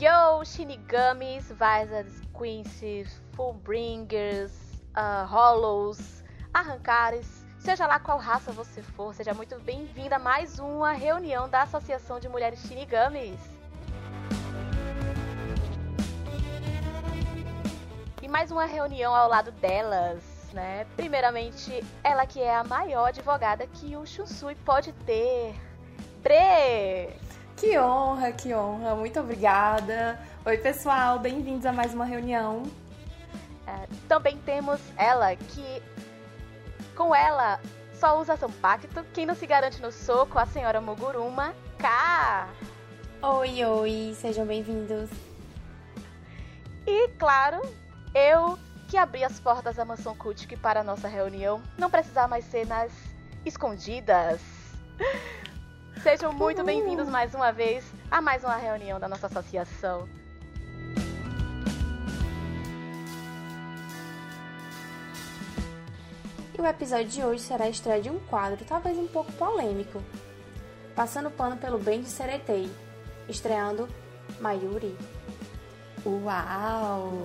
Yo, Shinigamis, Visors, Quincy, Fullbringers, uh, Hollows, Arrancares, seja lá qual raça você for, seja muito bem-vinda a mais uma reunião da Associação de Mulheres Shinigamis. E mais uma reunião ao lado delas, né? Primeiramente, ela que é a maior advogada que o Shunsui pode ter. Bre! Que honra, que honra. Muito obrigada. Oi, pessoal. Bem-vindos a mais uma reunião. É, também temos ela, que com ela só usa São Pacto. Quem não se garante no soco, a senhora Moguruma. K! Oi, oi. Sejam bem-vindos. E, claro, eu que abri as portas da mansão Kultik para a nossa reunião. Não precisar mais ser nas escondidas. Sejam muito bem-vindos mais uma vez a mais uma reunião da nossa associação. E o episódio de hoje será a estreia de um quadro talvez um pouco polêmico. Passando pano pelo bem de Seretei, estreando Mayuri. Uau!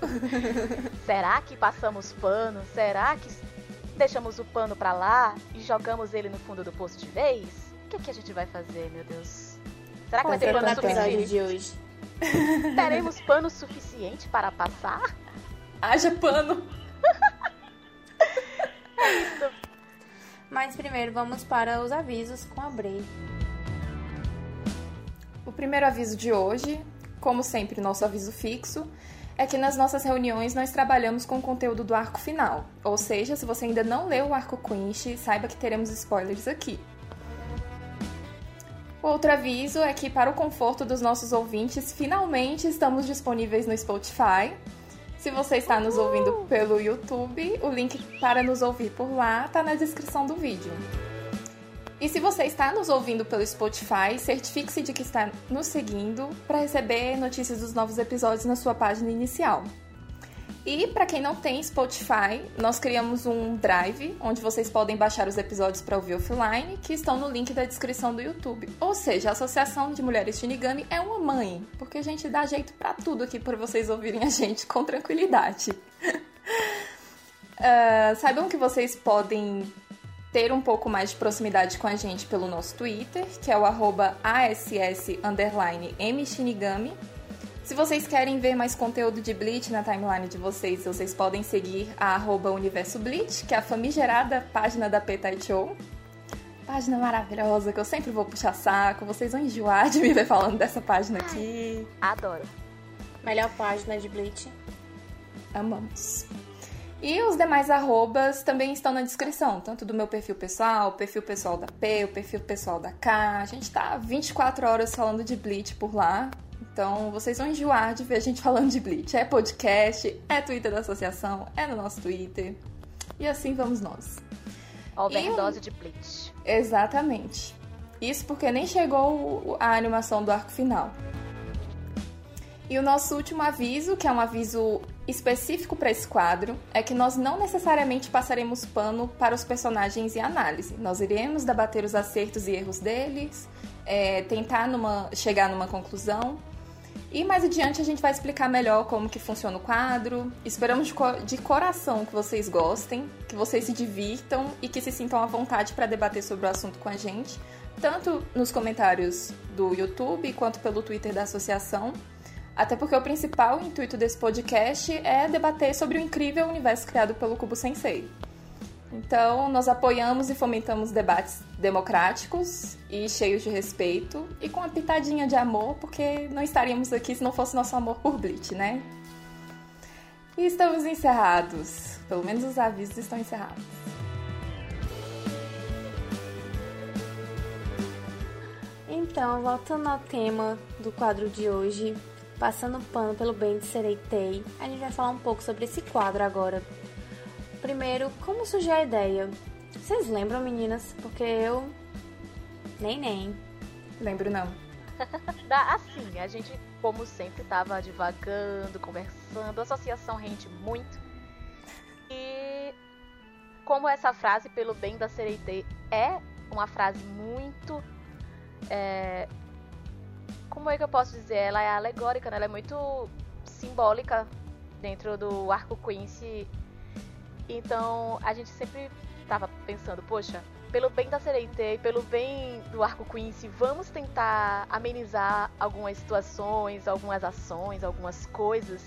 Será que passamos pano? Será que deixamos o pano para lá e jogamos ele no fundo do poço de vez? Que, que a gente vai fazer, meu Deus? Será que vai ter pano suficiente? de hoje. Teremos pano suficiente para passar? Haja pano! é isso. Mas primeiro vamos para os avisos com a Bray. O primeiro aviso de hoje, como sempre, nosso aviso fixo, é que nas nossas reuniões nós trabalhamos com o conteúdo do arco final. Ou seja, se você ainda não leu o arco Quinch, saiba que teremos spoilers aqui. Outro aviso é que, para o conforto dos nossos ouvintes, finalmente estamos disponíveis no Spotify. Se você está nos ouvindo pelo YouTube, o link para nos ouvir por lá está na descrição do vídeo. E se você está nos ouvindo pelo Spotify, certifique-se de que está nos seguindo para receber notícias dos novos episódios na sua página inicial. E para quem não tem Spotify, nós criamos um drive onde vocês podem baixar os episódios para ouvir offline, que estão no link da descrição do YouTube. Ou seja, a Associação de Mulheres Shinigami é uma mãe, porque a gente dá jeito para tudo aqui para vocês ouvirem a gente com tranquilidade. uh, saibam que vocês podem ter um pouco mais de proximidade com a gente pelo nosso Twitter, que é o arroba ASS_MShinigami. Se vocês querem ver mais conteúdo de Bleach na timeline de vocês, vocês podem seguir a arroba Universo Bleach, que é a famigerada página da Petaichou. Página maravilhosa, que eu sempre vou puxar saco. Vocês vão enjoar de me ver falando dessa página aqui. Adoro. Melhor página de Bleach. Amamos. E os demais arrobas também estão na descrição, tanto do meu perfil pessoal, o perfil pessoal da P, o perfil pessoal da K. A gente tá 24 horas falando de Bleach por lá. Então, vocês vão enjoar de ver a gente falando de Bleach. É podcast, é Twitter da associação, é no nosso Twitter. E assim vamos nós. Overdose e... de Bleach. Exatamente. Isso porque nem chegou a animação do arco final. E o nosso último aviso, que é um aviso específico para esse quadro, é que nós não necessariamente passaremos pano para os personagens em análise. Nós iremos debater os acertos e erros deles, é, tentar numa, chegar numa conclusão, e mais adiante a gente vai explicar melhor como que funciona o quadro. Esperamos de, co de coração que vocês gostem, que vocês se divirtam e que se sintam à vontade para debater sobre o assunto com a gente, tanto nos comentários do YouTube quanto pelo Twitter da associação. Até porque o principal intuito desse podcast é debater sobre o incrível universo criado pelo Cubo Sensei. Então, nós apoiamos e fomentamos debates democráticos e cheios de respeito e com uma pitadinha de amor, porque não estaríamos aqui se não fosse nosso amor por Bleach, né? E estamos encerrados. Pelo menos os avisos estão encerrados. Então, voltando ao tema do quadro de hoje, passando pano pelo bem de Sereitei, a gente vai falar um pouco sobre esse quadro agora, Primeiro, como surgiu a ideia? Vocês lembram, meninas? Porque eu. Nem nem. Lembro não. assim, a gente, como sempre, tava divagando, conversando, a associação rende muito. E como essa frase, pelo bem da Sereite, é uma frase muito. É, como é que eu posso dizer? Ela é alegórica, né? Ela é muito simbólica dentro do arco Quincy. Então a gente sempre tava pensando, poxa, pelo bem da Sereite e pelo bem do arco Quincy, vamos tentar amenizar algumas situações, algumas ações, algumas coisas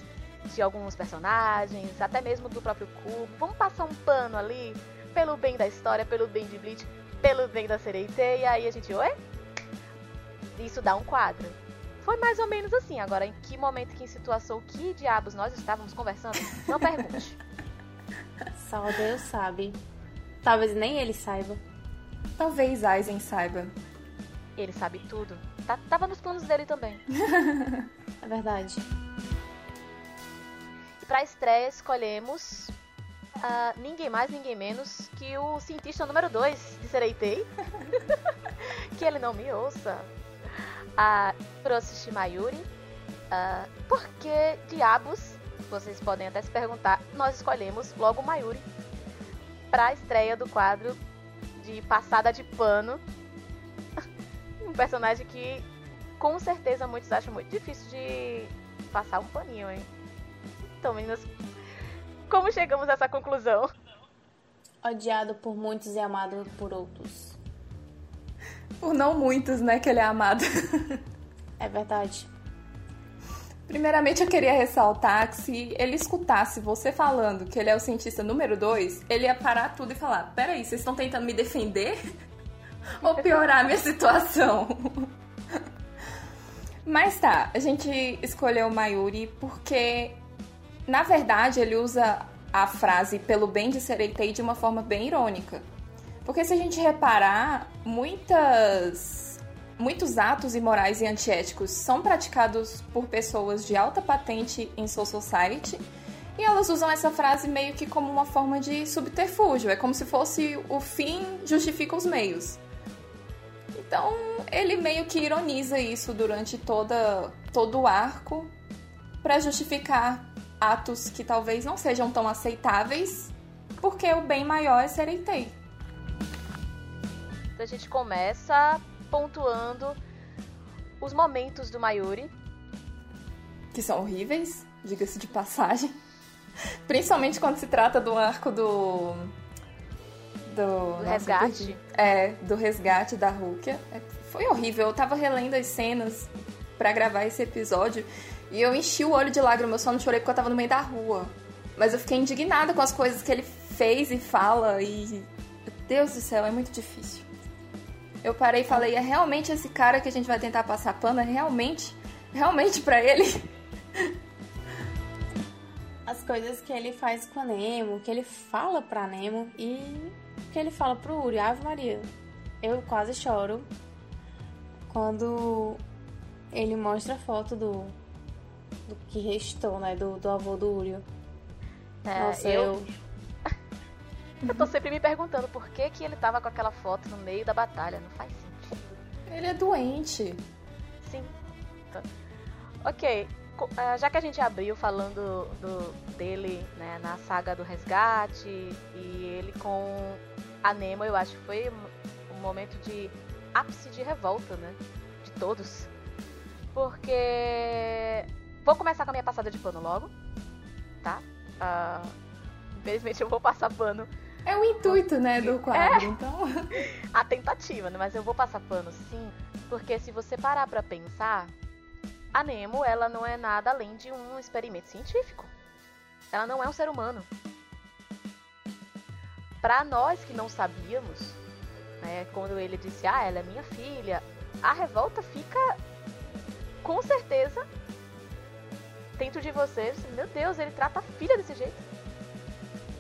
de alguns personagens, até mesmo do próprio Cubo. Vamos passar um pano ali pelo bem da história, pelo bem de Bleach, pelo bem da Sereite, e aí a gente, oi? Isso dá um quadro. Foi mais ou menos assim. Agora, em que momento, que situação, que diabos nós estávamos conversando? Não pergunte. Só Deus sabe. Talvez nem ele saiba. Talvez Aizen saiba. Ele sabe tudo. Tá, tava nos planos dele também. é verdade. E pra estreia escolhemos uh, ninguém mais, ninguém menos que o cientista número 2 de Sereitei. que ele não me ouça. A. Uh, por que diabos, vocês podem até se perguntar, nós escolhemos logo Mayuri para a estreia do quadro de passada de pano. um personagem que com certeza muitos acham muito difícil de passar um paninho, hein? Então, meninas, como chegamos a essa conclusão? Odiado por muitos e amado por outros. Por não muitos, né, que ele é amado. é verdade. Primeiramente, eu queria ressaltar que se ele escutasse você falando que ele é o cientista número 2, ele ia parar tudo e falar: Peraí, vocês estão tentando me defender? Ou piorar a minha situação? Mas tá, a gente escolheu o Mayuri porque na verdade, ele usa a frase pelo bem de Sereitei de uma forma bem irônica. Porque se a gente reparar, muitas, muitos atos imorais e antiéticos são praticados por pessoas de alta patente em Soul Society e elas usam essa frase meio que como uma forma de subterfúgio. É como se fosse o fim justifica os meios. Então, ele meio que ironiza isso durante toda, todo o arco para justificar atos que talvez não sejam tão aceitáveis, porque o bem maior é. Então a gente começa pontuando os momentos do Mayuri. Que são horríveis, diga-se de passagem. Principalmente quando se trata do arco do. Do, do resgate. É, do resgate da Rukia. É, foi horrível. Eu tava relendo as cenas para gravar esse episódio e eu enchi o olho de lágrimas, eu só não chorei porque eu tava no meio da rua. Mas eu fiquei indignada com as coisas que ele fez e fala e. Deus do céu, é muito difícil. Eu parei e falei, é realmente esse cara que a gente vai tentar passar pano? É realmente? Realmente para ele? As coisas que ele faz com a Nemo, que ele fala pra Nemo e que ele fala pro Uri, Ave Maria. Eu quase choro quando ele mostra a foto do do que restou, né? Do, do avô do Urio. É, Nossa, eu... eu... eu tô sempre me perguntando por que, que ele tava com aquela foto no meio da batalha. Não faz sentido. Ele é doente. Sim. Tá. Ok. É, já que a gente abriu falando do, dele né, na saga do resgate e ele com a Nemo, eu acho que foi um momento de ápice de revolta, né? De todos. Porque Vou começar com a minha passada de pano logo, tá? Uh, infelizmente eu vou passar pano. É o intuito, né, do quadro, é então. a tentativa, né? Mas eu vou passar pano sim, porque se você parar pra pensar, a Nemo, ela não é nada além de um experimento científico. Ela não é um ser humano. Para nós que não sabíamos, né, quando ele disse, ah, ela é minha filha, a revolta fica com certeza dentro de você, meu Deus, ele trata a filha desse jeito.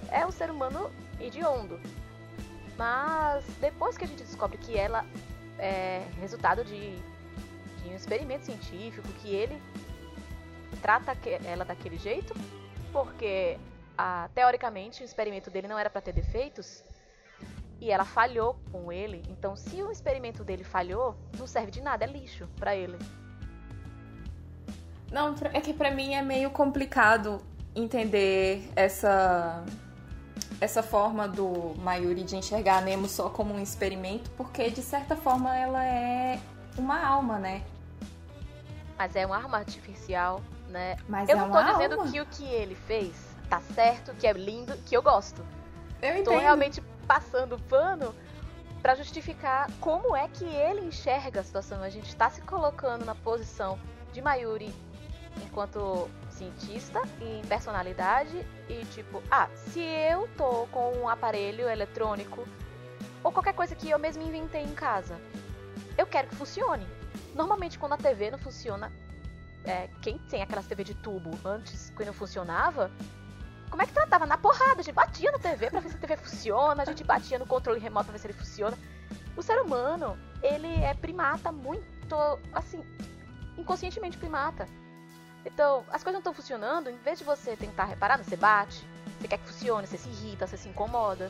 É um ser humano hediondo. Mas depois que a gente descobre que ela é resultado de, de um experimento científico, que ele trata ela daquele jeito, porque ah, teoricamente o experimento dele não era para ter defeitos e ela falhou com ele. Então, se o experimento dele falhou, não serve de nada, é lixo para ele. Não, é que para mim é meio complicado entender essa essa forma do Mayuri de enxergar a Nemo só como um experimento, porque de certa forma ela é uma alma, né? mas é uma arma artificial, né? Mas eu é não tô dizendo alma. que o que ele fez tá certo, que é lindo, que eu gosto. Eu Tô entendo. realmente passando pano pra justificar como é que ele enxerga a situação. A gente tá se colocando na posição de Mayuri enquanto cientista em personalidade e tipo, ah, se eu tô com um aparelho eletrônico ou qualquer coisa que eu mesmo inventei em casa, eu quero que funcione. Normalmente quando a TV não funciona, é, quem tem aquelas TV de tubo antes, quando não funcionava, como é que tratava? Na porrada, a gente batia na TV pra ver se a TV funciona, a gente batia no controle remoto pra ver se ele funciona. O ser humano, ele é primata muito, assim, inconscientemente primata. Então, as coisas não estão funcionando, em vez de você tentar reparar, você bate, você quer que funcione, você se irrita, você se incomoda.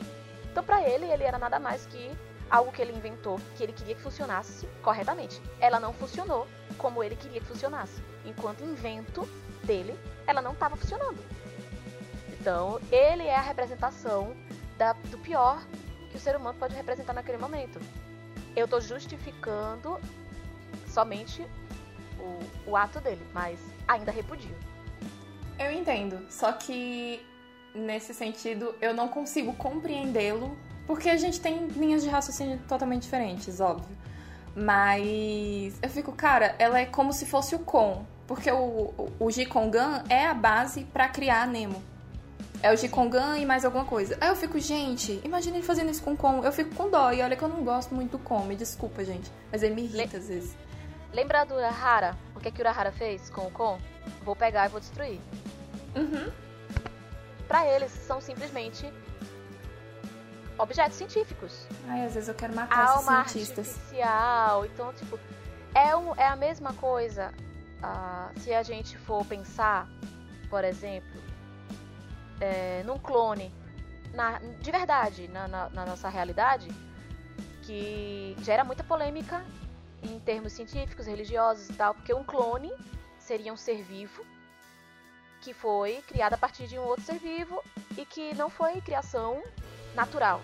Então, pra ele, ele era nada mais que algo que ele inventou, que ele queria que funcionasse corretamente. Ela não funcionou como ele queria que funcionasse. Enquanto invento dele, ela não estava funcionando. Então, ele é a representação da- do pior que o ser humano pode representar naquele momento. Eu tô justificando somente o, o ato dele, mas ainda repudio. Eu entendo, só que nesse sentido eu não consigo compreendê-lo, porque a gente tem linhas de raciocínio totalmente diferentes, óbvio. Mas eu fico, cara, ela é como se fosse o Kon, porque o, o, o Jikongan é a base pra criar a Nemo. É o Jikongan e mais alguma coisa. Aí eu fico, gente, imagina ele fazendo isso com o Kon. Eu fico com dó, e olha que eu não gosto muito do Kon, me desculpa, gente. Mas ele me irrita às vezes. Lembra do Urahara? O que, é que o Urahara fez com o Kon? Vou pegar e vou destruir. Uhum. Pra eles, são simplesmente objetos científicos. Ai, às vezes eu quero matar esses alma cientistas. artificial. Então, tipo, é, um, é a mesma coisa ah, se a gente for pensar, por exemplo, é, num clone. Na, de verdade, na, na- na nossa realidade, que gera muita polêmica em termos científicos, religiosos e tal, porque um clone seria um ser vivo que foi criado a partir de um outro ser vivo e que não foi criação natural.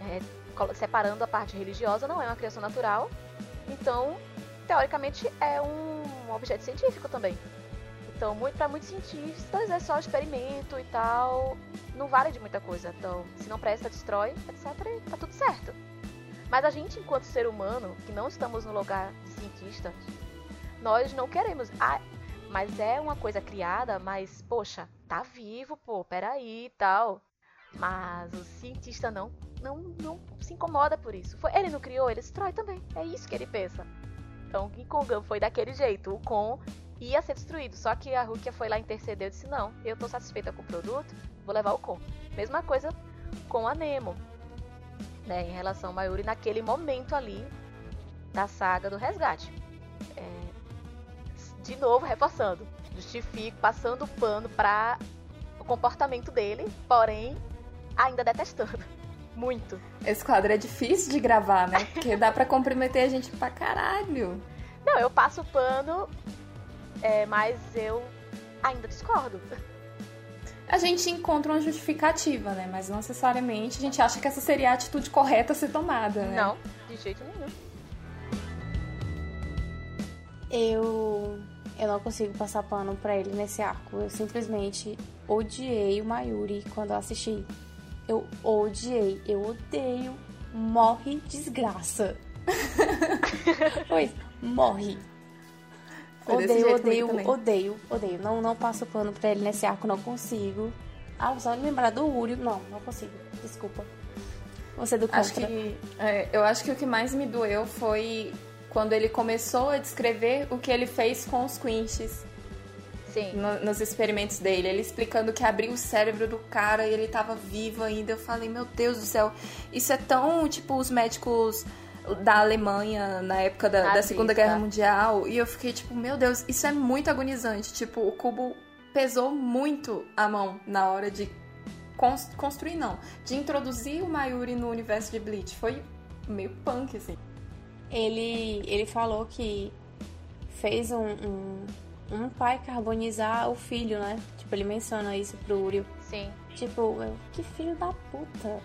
É, separando a parte religiosa, não é uma criação natural. Então, teoricamente, é um objeto científico também. Então, muito, para muitos cientistas, é só experimento e tal. Não vale de muita coisa. Então, se não presta, destrói, etc. E tá tudo certo. Mas a gente, enquanto ser humano, que não estamos no lugar de cientista, nós não queremos. Ah, mas é uma coisa criada, mas, poxa, tá vivo, pô, peraí e tal. Mas o cientista não, não, não se incomoda por isso. Foi, ele não criou, ele destrói também. É isso que ele pensa. Então King Kong foi daquele jeito. O Kon ia ser destruído. Só que a Rukia foi lá intercedeu e disse: Não, eu tô satisfeita com o produto, vou levar o Kon. Mesma coisa com a Nemo. Né, em relação a Mayuri naquele momento ali da saga do resgate. É, de novo, reforçando. Justifico, passando o pano para o comportamento dele, porém, ainda detestando. Muito. Esse quadro é difícil de gravar, né? Porque dá pra comprometer a gente pra caralho. Não, eu passo o pano, é, mas eu ainda discordo. A gente encontra uma justificativa, né? Mas não necessariamente a gente acha que essa seria a atitude correta a ser tomada, né? Não, de jeito nenhum. Eu eu não consigo passar pano pra ele nesse arco. Eu simplesmente odiei o Mayuri quando eu assisti. Eu odiei, eu odeio. Morre desgraça. pois, morre. Foi Odeio, odeio, odeio, odeio. Não, não passo pano pra ele nesse arco, não consigo. Ah, só lembrar do Uri. Não, não consigo. Desculpa. Você é do contra. Acho que, é, eu acho que o que mais me doeu foi quando ele começou a descrever o que ele fez com os Quinches Sim. no- nos experimentos dele. Ele explicando que abriu o cérebro do cara e ele tava vivo ainda. Eu falei, meu Deus do céu, isso é tão tipo os médicos da Alemanha na época da, da. Segunda Guerra Mundial. E eu fiquei tipo, meu Deus, isso é muito agonizante. Tipo, o cubo pesou muito a mão na hora de cons- construir, não, de introduzir o Mayuri no universo de Bleach. Foi meio punk, assim. ele, ele falou que fez um, um, um pai carbonizar o filho, né? Tipo, ele menciona isso pro Uriel. Sim. Tipo, eu, que filho da puta.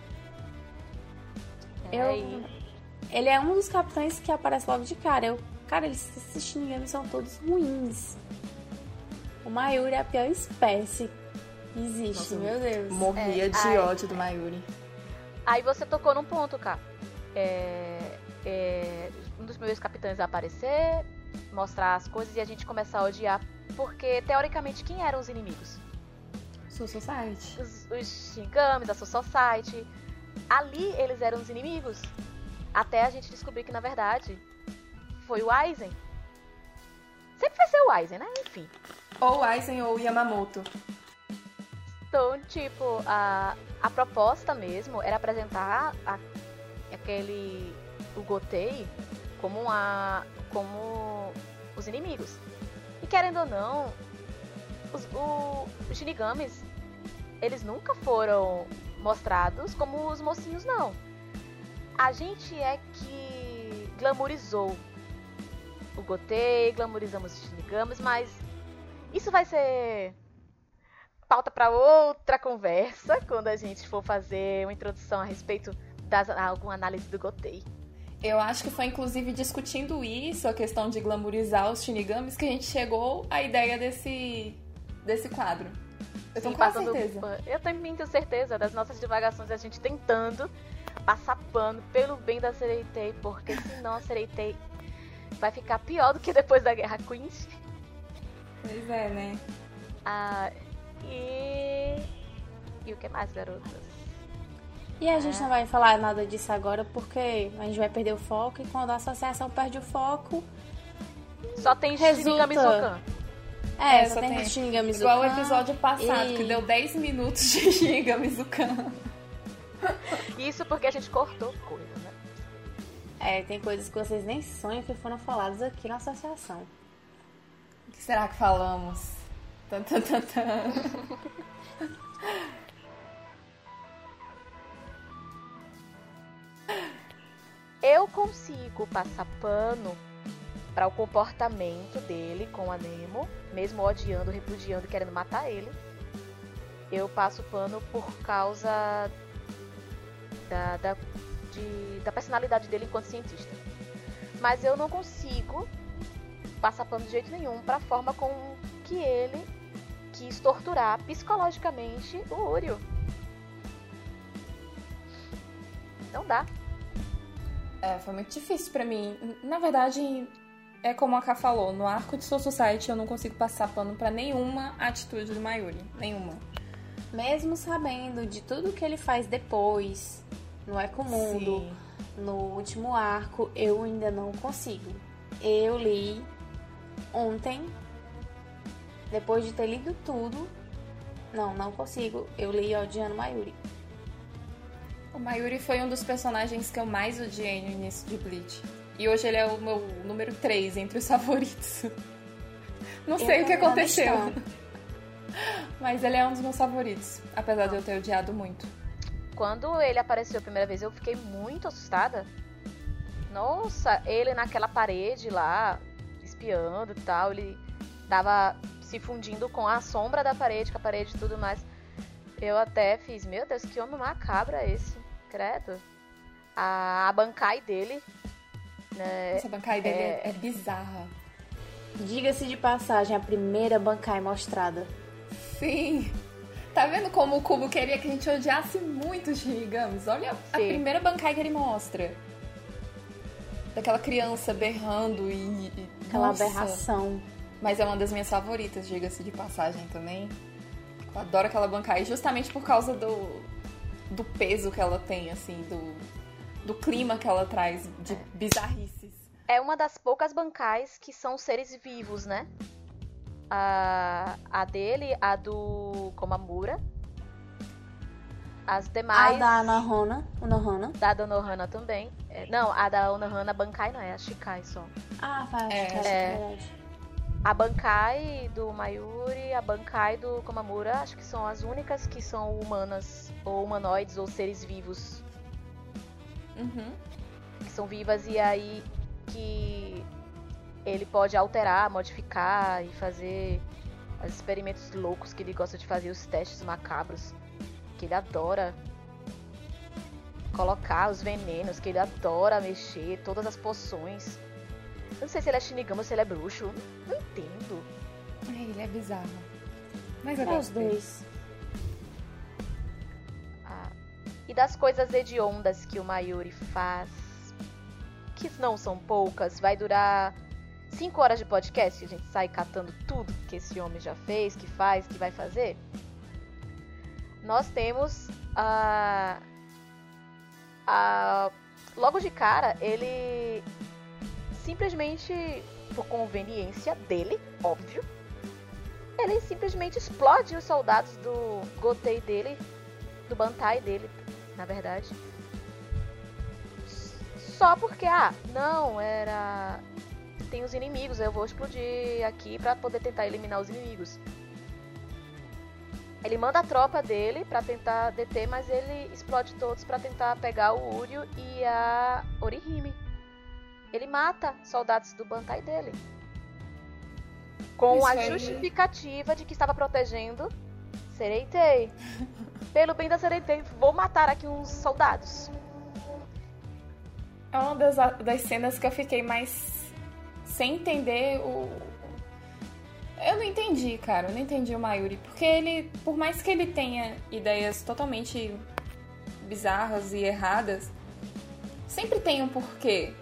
É, Eu- e- Ele é um dos capitães que aparece logo de cara. Eu, Cara, eles, esses Shinigamis são todos ruins. O Mayuri é a pior espécie que existe, Nossa, meu Deus. Morria É, de ai. ódio do Mayuri. Aí você tocou num ponto, cara. É, é, um dos primeiros capitães aparecer, mostrar as coisas e a gente começar a odiar. Porque, teoricamente, quem eram os inimigos? Soul Society. Os, os Shinigamis, a Soul Society. Ali eles eram os inimigos. Até a gente descobrir que, na verdade, foi o Aizen. Sempre vai ser o Aizen, né? Enfim. Ou Aizen ou Yamamoto. Então, tipo, a, a proposta mesmo era apresentar a- aquele. o Gotei como, uma, como os inimigos. E querendo ou não, os, o- os Shinigamis, eles nunca foram mostrados como os mocinhos, não. A gente é que glamourizou o Gotei, glamourizamos os Shinigamis, mas isso vai ser pauta para outra conversa quando a gente for fazer uma introdução a respeito das alguma análise do Gotei. Eu acho que foi inclusive discutindo isso, a questão de glamourizar os Shinigamis, que a gente chegou à ideia desse, desse quadro. Eu tenho quase certeza. Eu também tenho certeza das nossas divagações, a gente tentando passar pano pelo bem da Sereitei, porque senão a Sereitei vai ficar pior do que depois da Guerra Queens. Pois é, né? Ah, e. E o que mais, garotas? E a gente não vai falar nada disso agora porque a gente vai perder o foco e quando a associação perde o foco, Só tem Resulta- Shinigami é, É, só só tem tem- Shinigami Igual o episódio passado, e- que deu 10 minutos de Shinigami Zukan. Isso porque a gente cortou coisa, né? É, tem coisas que vocês nem sonham que foram faladas aqui na associação. O que será que falamos? Tan, tan, tan, tan. Eu consigo passar pano para o comportamento dele com a Nemo, mesmo odiando, repudiando e querendo matar ele. Eu passo pano por causa da, da, de- da personalidade dele enquanto cientista. Mas eu não consigo passar pano de jeito nenhum para a forma com que ele quis torturar psicologicamente o Urio. Não dá. É, foi muito difícil pra mim. Na verdade, é como a Ká falou, no arco de Soul Society eu não consigo passar pano pra nenhuma atitude do Mayuri. Nenhuma. Mesmo sabendo de tudo que ele faz depois, no Eco Mundo, Sim. no último arco, eu ainda não consigo. Eu li ontem, depois de ter lido tudo. Não, não consigo. Eu li odiando Mayuri. O Mayuri foi um dos personagens que eu mais odiei no início de Bleach. E hoje ele é o meu número 3 entre os favoritos. Não sei Eu o que aconteceu. Mas ele é um dos meus favoritos. Apesar de eu ter odiado muito. Quando ele apareceu a primeira vez, eu fiquei muito assustada. Nossa, ele naquela parede lá, espiando e tal, ele tava se fundindo com a sombra da parede, com a parede e tudo mais. Eu até fiz, meu Deus, que homem macabro é esse? Credo. A, a bancai dele, né? Essa bancada dele é, é- é bizarra. Diga-se de passagem, a primeira Bankai mostrada. Sim. Tá vendo como o Kubo queria que a gente odiasse muito os Shinigamis? Olha a Sim. primeira bancai que ele mostra. Daquela criança berrando e. e- Aquela Nossa. aberração. Mas é uma das minhas favoritas, diga-se de passagem também. Eu adoro aquela bancai justamente por causa do, do peso que ela tem, assim, do, do clima que ela traz de bizarrices. É uma das poucas bancais que são seres vivos, né? A, a dele, a do Komamura. As A demais. da Anohana. Anohana. Da da Nohana também. É, não, a da Onohana Bankai não, é a Shikai só. Ah, faz, É. faz, É. verdade. A Bankai do Mayuri, a Bankai do Komamura, acho que são as únicas que são humanas, ou humanoides, ou seres vivos, Uhum. que são vivas e aí que ele pode alterar, modificar e fazer os experimentos loucos que ele gosta de fazer, os testes macabros, que ele adora colocar os venenos, que ele adora mexer, todas as poções. Eu não sei se ele é Shinigami ou se ele é bruxo. Não entendo. É, ele é bizarro. Mas É os dois. Ah, e das coisas hediondas que o Mayuri faz, que não são poucas, vai durar 5 horas de podcast, a gente sai catando tudo que esse homem já fez, que faz, que vai fazer. Nós temos a. a logo de cara, ele simplesmente, por conveniência dele, óbvio, ele simplesmente explode os soldados do Gotei dele, do Bantai dele, na verdade. Só porque, ah, não, era. Tem os inimigos, eu vou explodir aqui pra poder tentar eliminar os inimigos. Ele manda a tropa dele pra tentar deter, mas ele explode todos pra tentar pegar o Uryu e a Orihime. Ele mata soldados do Bantai dele. Com Isso a aí- justificativa de que estava protegendo Sereitei. Pelo bem da Sereitei, vou matar aqui uns soldados. É uma das, das cenas que eu fiquei mais sem entender o. Eu não entendi, cara. Eu não entendi o Mayuri. Porque ele, por mais que ele tenha ideias totalmente bizarras e erradas, sempre tem um porquê.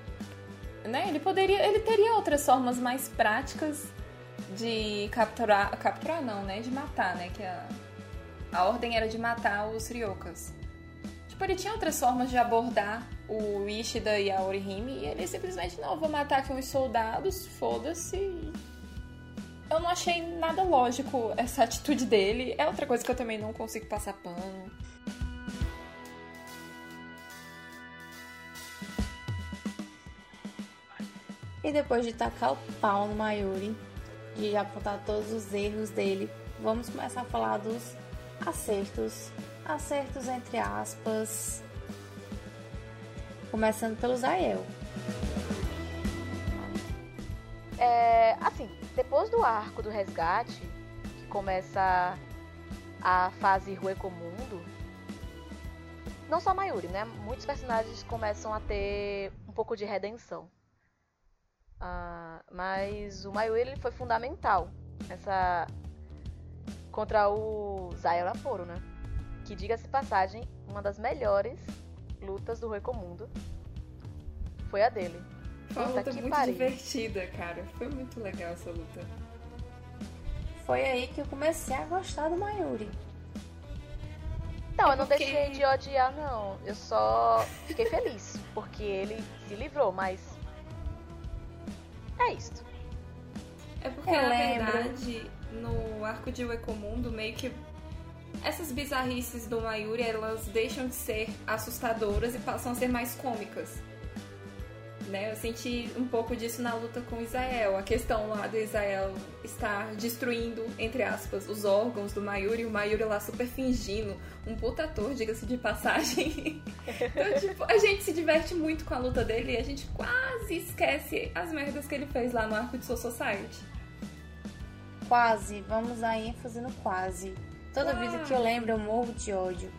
Né? Ele poderia. Ele teria outras formas mais práticas de capturar. Capturar não, né? De matar, né? Que a, a ordem era de matar os Ryokas. Tipo, ele tinha outras formas de abordar o Ishida e a Orihime e ele simplesmente, não, vou matar aqui uns soldados, foda-se. Eu não achei nada lógico essa atitude dele. É outra coisa que eu também não consigo passar pano. E depois de tacar o pau no Mayuri, de apontar todos os erros dele, vamos começar a falar dos acertos. Acertos entre aspas. Começando pelo Zael. É, assim, depois do arco do resgate, que começa a fase Ruecomundo, não só Mayuri, né? Muitos personagens começam a ter um pouco de redenção. Ah, mas o Mayuri ele foi fundamental nessa contra o Zaya Raporo, né? Que diga-se passagem, uma das melhores lutas do Ruecomundo foi a dele. Foi uma luta que muito pariu. divertida, cara. Foi muito legal essa luta. Foi aí que eu comecei a gostar do Mayuri. Não, eu não porque- deixei de odiar, não. Eu só fiquei feliz, porque ele se livrou, mas. É isto. É porque, Eu na lembro. verdade, no arco de Uecomundo, meio que essas bizarrices do Mayuri, elas deixam de ser assustadoras e passam a ser mais cômicas. Né? Eu senti um pouco disso na luta com Israel. A questão lá do Israel estar destruindo, entre aspas, os órgãos do Mayuri, o Mayuri lá super fingindo. Um puta ator, diga-se de passagem. então, tipo, a gente se diverte muito com a luta dele e a gente quase esquece as merdas que ele fez lá no arco de Soul Society. Quase, vamos a ênfase no quase. Toda Quase. vez que eu lembro, eu morro de ódio.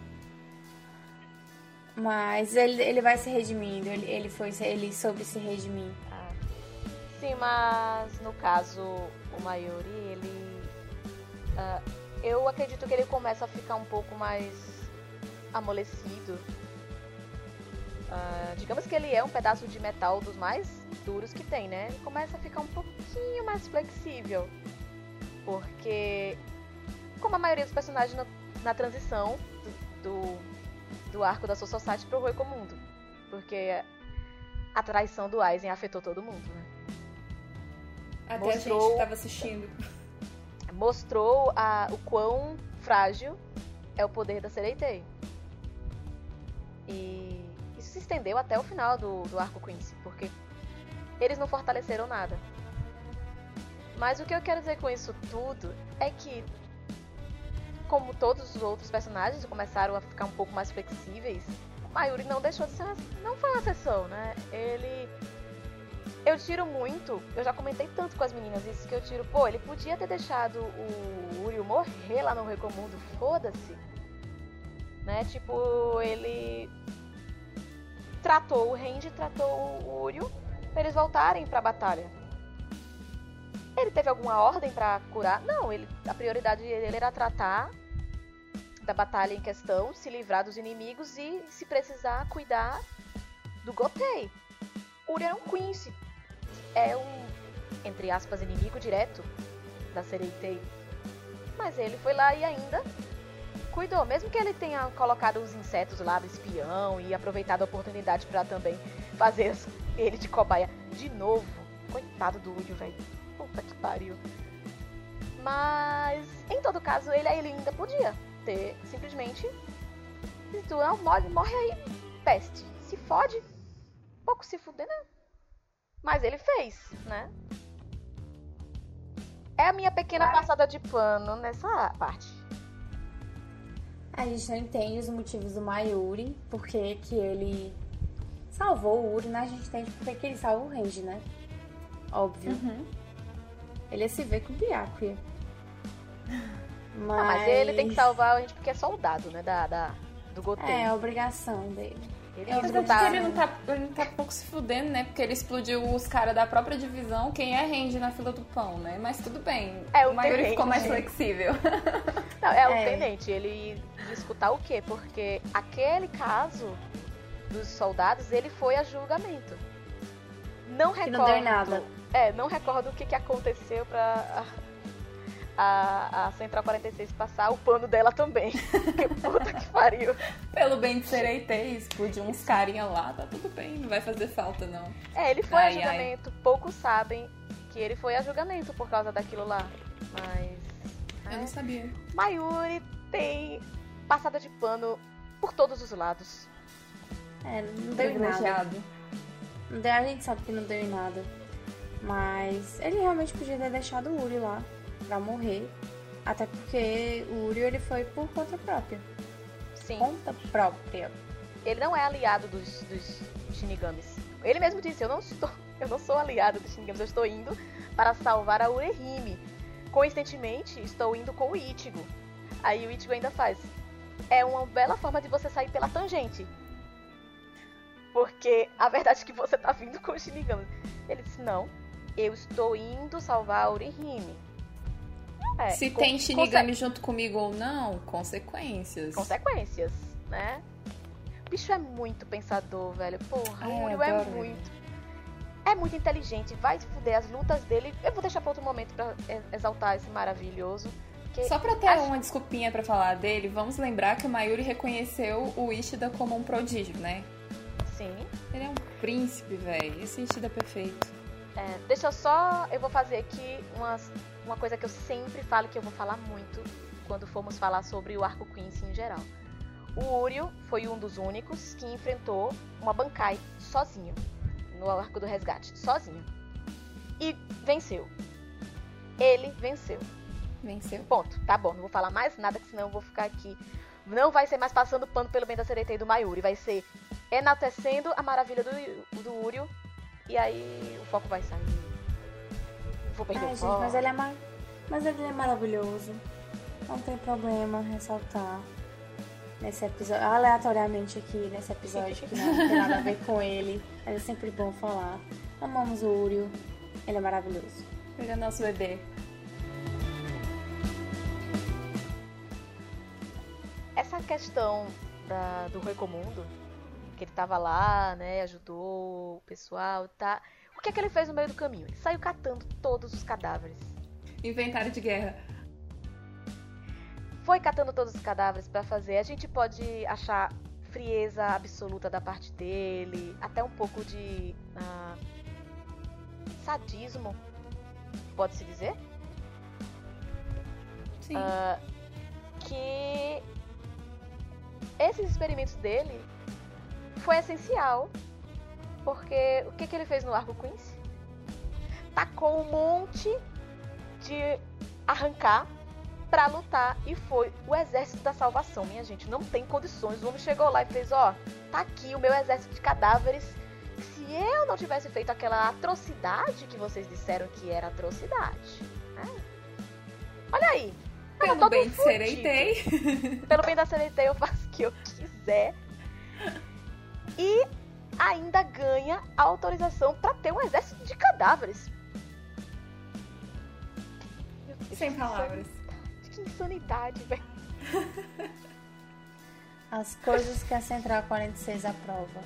Mas ele, ele vai se redimindo, ele, ele, foi, ele soube se redimir. Ah. Sim, mas no caso, o Mayuri, ele. ah, eu acredito que ele começa a ficar um pouco mais amolecido. Ah, digamos que ele é um pedaço de metal dos mais duros que tem, né? Ele começa a ficar um pouquinho mais flexível. Porque, como a maioria dos personagens na, na transição do, do, do arco da Soul Society pro Rui Mundo. Porque a traição do Aizen afetou todo mundo, né? Até a Mostrou- gente que tava assistindo. mostrou a, o quão frágil é o poder da Sereitei. E isso se estendeu até o final do, do arco Quincy, porque eles não fortaleceram nada. Mas o que eu quero dizer com isso tudo é que, como todos os outros personagens começaram a ficar um pouco mais flexíveis, Mayuri não deixou de ser não foi uma exceção, né? Ele eu tiro muito, eu já comentei tanto com as meninas isso que eu tiro, pô, ele podia ter deixado o Uryu morrer lá no Recomundo, foda-se. Né? Tipo, ele tratou o Randy, tratou o Uryu pra eles voltarem pra batalha. Ele teve alguma ordem pra curar? Não, ele, a prioridade dele era tratar da batalha em questão, se livrar dos inimigos e, se precisar, cuidar do Gotei. Uri era um Quincy. É um, entre aspas, inimigo direto da Sereitei. Mas ele foi lá e ainda cuidou. Mesmo que ele tenha colocado os insetos lá do espião e aproveitado a oportunidade para também fazer ele de cobaia de novo. Coitado do Uri, velho. Puta que pariu. Mas, em todo caso, ele, ainda podia ter simplesmente. Se tu não morre, morre aí, peste. Se fode, pouco se fuder, né? Mas ele fez, né? É a minha pequena passada de pano nessa parte. A gente não entende os motivos do Mayuri, porque que ele salvou o Uri, né? A gente entende porque que ele salva o Range, né? Óbvio. Uhum. Ele se vê com o Byakuya. Mas... Ah, mas ele tem que salvar a gente porque é soldado, né? Da, da, do Gotei. É, a obrigação dele. Ele lutar. que ele não, tá, ele não tá pouco se fudendo, né? Porque ele explodiu os caras da própria divisão, quem é rende na fila do pão, né? Mas tudo bem. É, o Mayuri tenente. ficou mais flexível. Não, é, o É. tenente. Ele escutar o quê? Porque aquele caso dos soldados, ele foi a julgamento. Não Que recordo. não deu nada. É, não recordo o que, que aconteceu pra a, a, Central 46 passar o pano dela também. que puta que pariu. Pelo bem de Sereitei, explodiu uns carinha lá, tá tudo bem, não vai fazer falta não. É, ele foi Ai, a julgamento. Poucos sabem que ele foi a julgamento por causa daquilo lá. Mas. Eu é. não sabia. Mayuri tem passada de pano por todos os lados. É, não deu em nada. Privilegiado. Não deu- A gente sabe que não deu em nada. Mas ele realmente podia ter deixado o Uri lá pra morrer. Até porque o Uri ele foi por conta própria. Sim. Conta própria. Ele não é aliado dos, dos Shinigamis. Ele mesmo disse, eu não estou, eu não sou aliado dos Shinigamis, eu estou indo para salvar a Urehime. Coincidentemente, estou indo com o Ichigo. Aí o Ichigo ainda faz. É uma bela forma de você sair pela tangente. Porque a verdade é que você tá vindo com os Shinigamis. Ele disse, não, eu estou indo salvar a Urehime. É, Se com- tem conse- Shinigami junto comigo ou não, consequências. consequências, né? O bicho é muito pensador, velho. Porra, o Uriel é muito. É muito inteligente, vai se fuder as lutas dele. Eu vou deixar pra outro momento pra exaltar esse maravilhoso. Que Só pra ter Acho- uma desculpinha pra falar dele, vamos lembrar que o Mayuri reconheceu o Ishida como um prodígio, né? sim. Ele é um príncipe, velho. Esse Ishida é perfeito. É, deixa eu só. Eu vou fazer aqui umas, uma coisa que eu sempre falo que eu vou falar muito quando formos falar sobre o arco Quincy em geral. O Urio foi um dos únicos que enfrentou uma Bankai sozinho no arco do resgate, sozinho. E venceu. Ele venceu. Venceu. Ponto. Tá bom, não vou falar mais nada, que senão eu vou ficar aqui. Não vai ser mais passando pano pelo bem da Sereitei do Mayuri. Vai ser enaltecendo a maravilha do, do Urio. E aí o foco vai sair. Vou perder Ai, o gente, foco. mas ele é mar... mas ele é maravilhoso. Não tem problema ressaltar nesse episódio, aleatoriamente aqui nesse episódio que não tem nada a ver com ele. Mas é sempre bom falar. Amamos o Urio. Ele é maravilhoso. Ele é nosso bebê. Essa questão da, do Recomundo, que ele tava lá, né, ajudou o pessoal, tá? O que é que ele fez no meio do caminho? Ele saiu catando todos os cadáveres. Inventário de guerra. foi catando todos os cadáveres pra fazer. A gente pode achar frieza absoluta da parte dele, até um pouco de ah, sadismo, pode-se dizer, Sim. Ah, que esses experimentos dele foi essencial, porque o que, que ele fez no Arco Quincy? Tacou um monte de arrancar pra lutar e foi o exército da salvação, minha gente. Não tem condições. O homem chegou lá e fez: Ó, tá aqui o meu exército de cadáveres. Se eu não tivesse feito aquela atrocidade que vocês disseram que era atrocidade. né? Olha aí. Pelo bem de fudido. Sereitei. Pelo bem da CNT eu faço o que eu quiser. E ainda ganha autorização para ter um exército de cadáveres. Sem palavras. Que insanidade, velho. As coisas que a Central 46 aprova.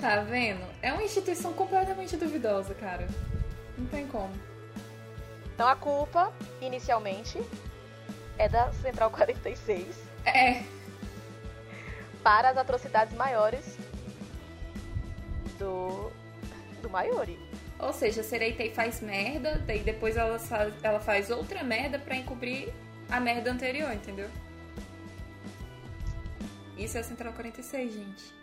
Tá vendo? É uma instituição completamente duvidosa, cara. Não tem como. Então a culpa, inicialmente, é da Central 46. É. Para as atrocidades maiores do. do Mayuri. Ou seja, a Sereitei faz merda, daí depois ela faz, ela faz outra merda para encobrir a merda anterior, entendeu? Isso é a Central 46, gente.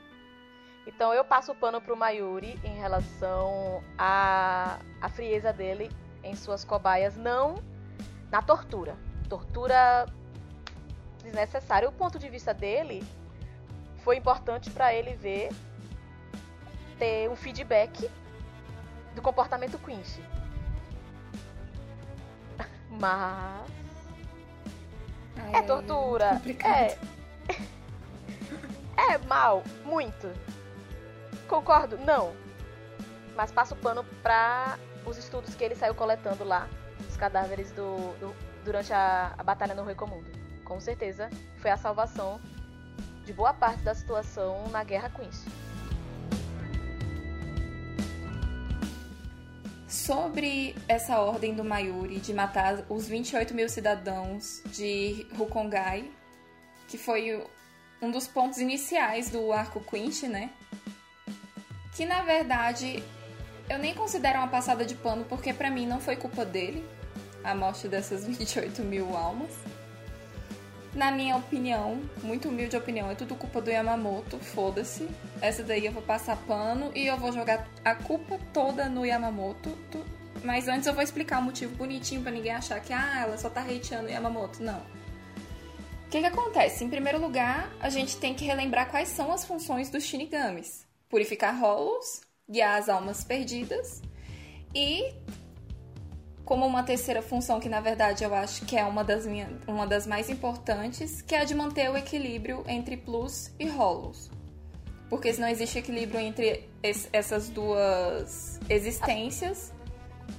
Então eu passo o pano pro Mayuri em relação à, à frieza dele em suas cobaias, não na tortura. Tortura desnecessária. O ponto de vista dele foi importante para ele ver ter um feedback do comportamento Quincy. Mas Ai, é tortura. complicado. É. É mal, muito. Concordo? Não. Mas passo o pano pra os estudos que ele saiu coletando lá, os cadáveres do, do- durante a, a batalha no Recomundo. Com certeza foi a salvação de boa parte da situação na Guerra Quincy. Sobre essa ordem do Mayuri de matar os 28 mil cidadãos de Rukongai, que foi um dos pontos iniciais do arco Quinch, né? Que na verdade eu nem considero uma passada de pano, porque pra mim não foi culpa dele a morte dessas 28 mil almas. Na minha opinião, muito humilde opinião, é tudo culpa do Yamamoto, foda-se. Essa daí eu vou passar pano e eu vou jogar a culpa toda no Yamamoto. Mas antes eu vou explicar o motivo bonitinho pra ninguém achar que ah, ela só tá hateando o Yamamoto. Não. O que que acontece? Em primeiro lugar, a gente tem que relembrar quais são as funções dos Shinigamis. Purificar rolos, guiar as almas perdidas e como uma terceira função que na verdade eu acho que é uma das, minha, uma das mais importantes, que é a de manter o equilíbrio entre plus e rolos. Porque se não existe equilíbrio entre es- essas duas existências,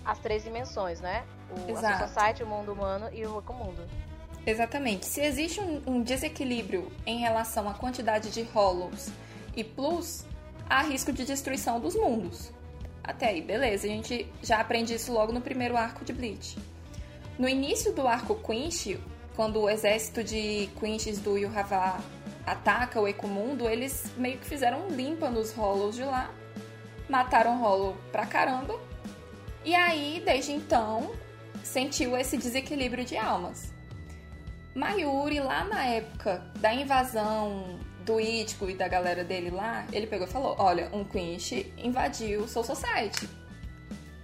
As três dimensões, né? O, a Exato. Society, o mundo humano e o Recomundo. Exatamente. Se existe um, um desequilíbrio em relação à quantidade de Hollows e Plus, há risco de destruição dos mundos. Até aí, beleza. A gente já aprende isso logo no primeiro arco de Bleach. No início do arco Quinch, quando o exército de Quinches do Yuhava ataca o Ecomundo, eles meio que fizeram um limpa nos Hollows de lá, mataram Hollow pra caramba, e aí, desde então, sentiu esse desequilíbrio de almas. Mayuri, lá na época da invasão do Ichigo e da galera dele lá, ele pegou e falou: Olha, um Quinch invadiu o Soul Society.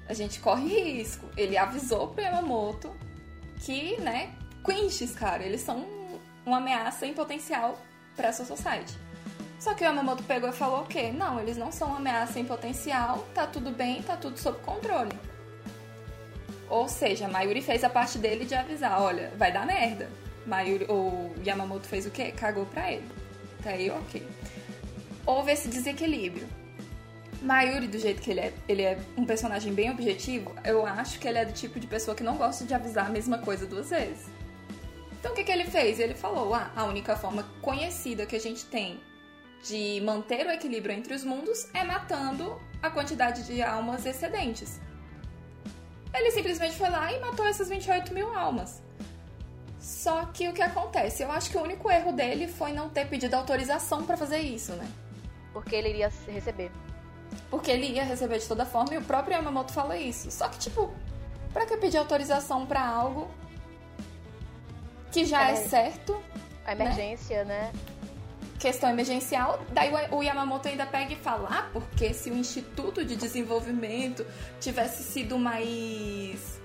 A gente corre risco. Ele avisou pro Yamamoto que, né, Quinches, cara, eles são uma ameaça em potencial pra Soul Society. Só que o Yamamoto pegou e falou o quê? Não, eles não são uma ameaça em potencial, tá tudo bem, tá tudo sob controle. Ou seja, Mayuri fez a parte dele de avisar, olha, vai dar merda. Mayuri, o Yamamoto fez o quê? Cagou pra ele. Tá aí, ok. Houve esse desequilíbrio. Mayuri, do jeito que ele é, ele é um personagem bem objetivo, eu acho que ele é do tipo de pessoa que não gosta de avisar a mesma coisa duas vezes. Então o que, que ele fez? Ele falou: ah, a única forma conhecida que a gente tem de manter o equilíbrio entre os mundos é matando a quantidade de almas excedentes. Ele simplesmente foi lá e matou essas 28 mil almas. Só que o que acontece? Eu acho que o único erro dele foi não ter pedido autorização pra fazer isso, né? Porque ele iria receber. Porque ele ia receber de toda forma e o próprio Yamamoto fala isso. Só que, tipo, pra que pedir autorização pra algo que já é, É. certo, A emergência, né? questão emergencial? Daí o o Yamamoto ainda pega e fala: ah, porque se o Instituto de Desenvolvimento tivesse sido mais.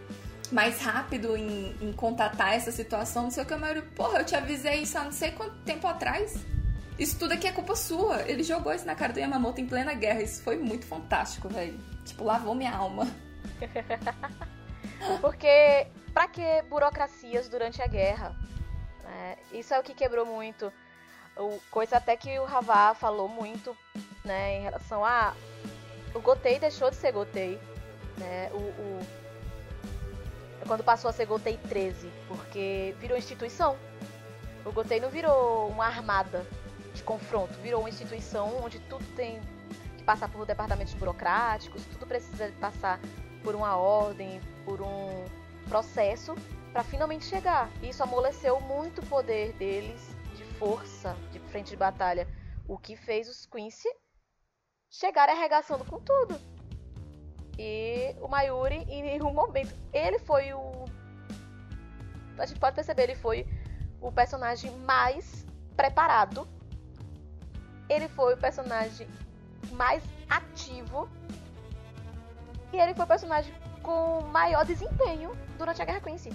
Mais rápido em, em contatar essa situação, não sei o que, mas porra, eu te avisei isso há não sei quanto tempo atrás. Isso tudo aqui é culpa sua. Ele jogou isso na cara do Yamamoto em plena guerra. Isso foi muito fantástico, velho. Tipo, lavou minha alma. Porque pra que burocracias durante a guerra? né? Isso é o que quebrou muito. O, coisa até que o Ravá falou muito né, em relação a o Gotei deixou de ser Gotei, né? O, o quando passou a ser Gotei 13, porque virou instituição. O Gotei não virou uma armada de confronto, virou uma instituição onde tudo tem que passar por departamentos burocráticos, tudo precisa passar por uma ordem, por um processo para finalmente chegar. E isso amoleceu muito o poder deles de força, de frente de batalha, o que fez os Quincy chegarem arregaçando com tudo. E o Mayuri, em nenhum momento, ele foi o. A gente pode perceber, ele foi o personagem mais preparado. Ele foi o personagem mais ativo. E ele foi o personagem com maior desempenho durante a Guerra Quincy.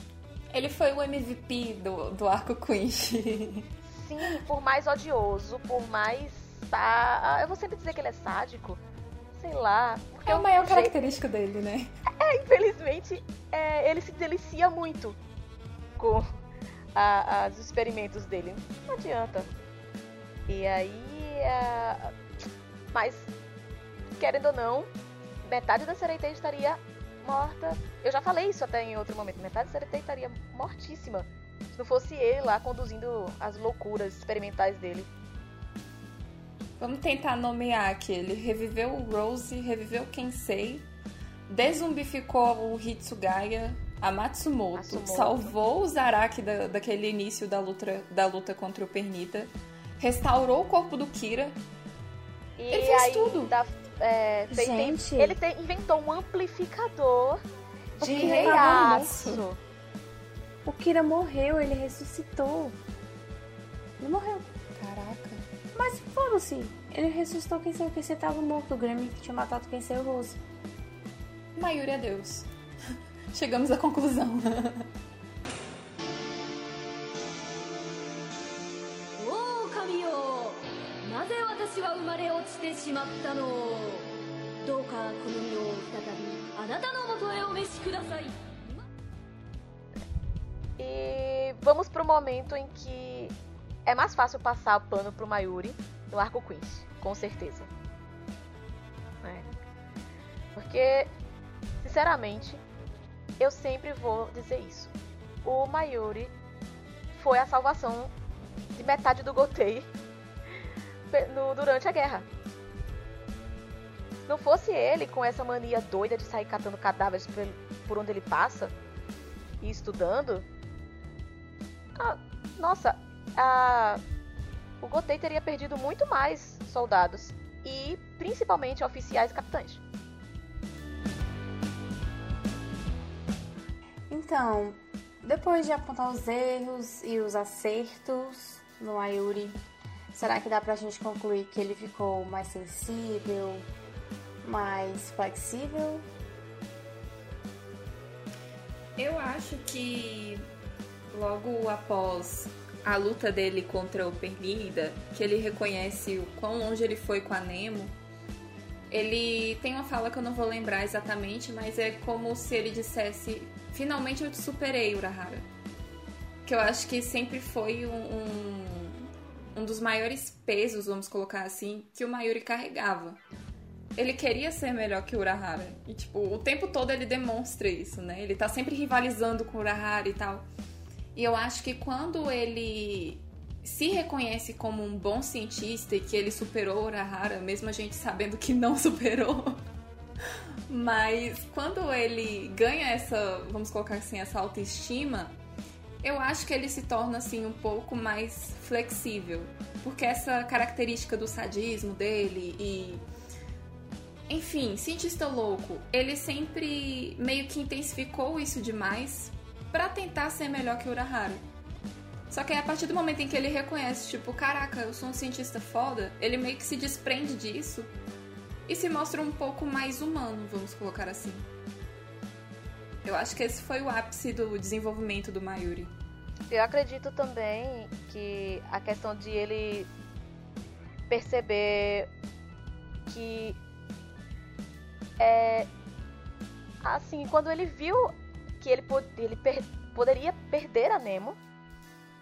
Ele foi o MVP do, do arco Quincy. Sim, por mais odioso, por mais. Ah, eu vou sempre dizer que ele é sádico. Sei lá. É a maior característica dele, né? É, infelizmente, é, ele se delicia muito com a, os experimentos dele. Não adianta. E aí. É... Mas, querendo ou não, metade da Sereitei estaria morta. Eu já falei isso até em outro momento. Metade da Sereitei estaria mortíssima. Se não fosse ele lá conduzindo as loucuras experimentais dele. Vamos tentar nomear aqui. Ele reviveu o Rose, reviveu o Kensei, desumbificou o Hitsugaya, a Matsumoto, Matsumoto. salvou o Zaraki da, daquele início da luta, da luta contra o Pernita, restaurou o corpo do Kira. E ele fez tudo. Da, é, Gente. ele inventou um amplificador de reaço. O Kira morreu, ele ressuscitou. Ele morreu. Mas foda-se. Ele ressuscitou quem sei que você tava morto. O Grammy que tinha matado quem sei o Rose. Mayuri é Deus. Chegamos à conclusão. E vamos pro momento em que é mais fácil passar o pano pro Mayuri no arco Quincy, com certeza. É. Porque, sinceramente, eu sempre vou dizer isso. O Mayuri foi a salvação de metade do Gotei no, durante a guerra. Se não fosse ele com essa mania doida de sair catando cadáveres por, por onde ele passa e estudando, ah, nossa, a, o Gotei teria perdido muito mais soldados e principalmente oficiais e capitães. Então, depois de apontar os erros e os acertos no Ayuri, será que dá pra gente concluir que ele ficou mais sensível, mais flexível? Eu acho que logo após a luta dele contra o Pernida, que ele reconhece o quão longe ele foi com a Nemo, ele tem uma fala que eu não vou lembrar exatamente, mas é como se ele dissesse: Finalmente eu te superei, Urahara. Que eu acho que sempre foi um, um, um dos maiores pesos, vamos colocar assim, que o Mayuri carregava. Ele queria ser melhor que o Urahara. E, tipo, o tempo todo ele demonstra isso, né? Ele tá sempre rivalizando com o Urahara e tal. E eu acho que quando ele se reconhece como um bom cientista e que ele superou Urahara, mesmo a gente sabendo que não superou. Mas quando ele ganha essa, vamos colocar assim, essa autoestima, eu acho que ele se torna assim um pouco mais flexível, porque essa característica do sadismo dele e enfim, cientista louco, ele sempre meio que intensificou isso demais para tentar ser melhor que Urahara. Só que aí, a partir do momento em que ele reconhece, tipo, caraca, eu sou um cientista foda, ele meio que se desprende disso e se mostra um pouco mais humano, vamos colocar assim. Eu acho que esse foi o ápice do desenvolvimento do Mayuri. Eu acredito também que a questão de ele perceber que é assim, quando ele viu que ele, ele per poderia perder a Nemo.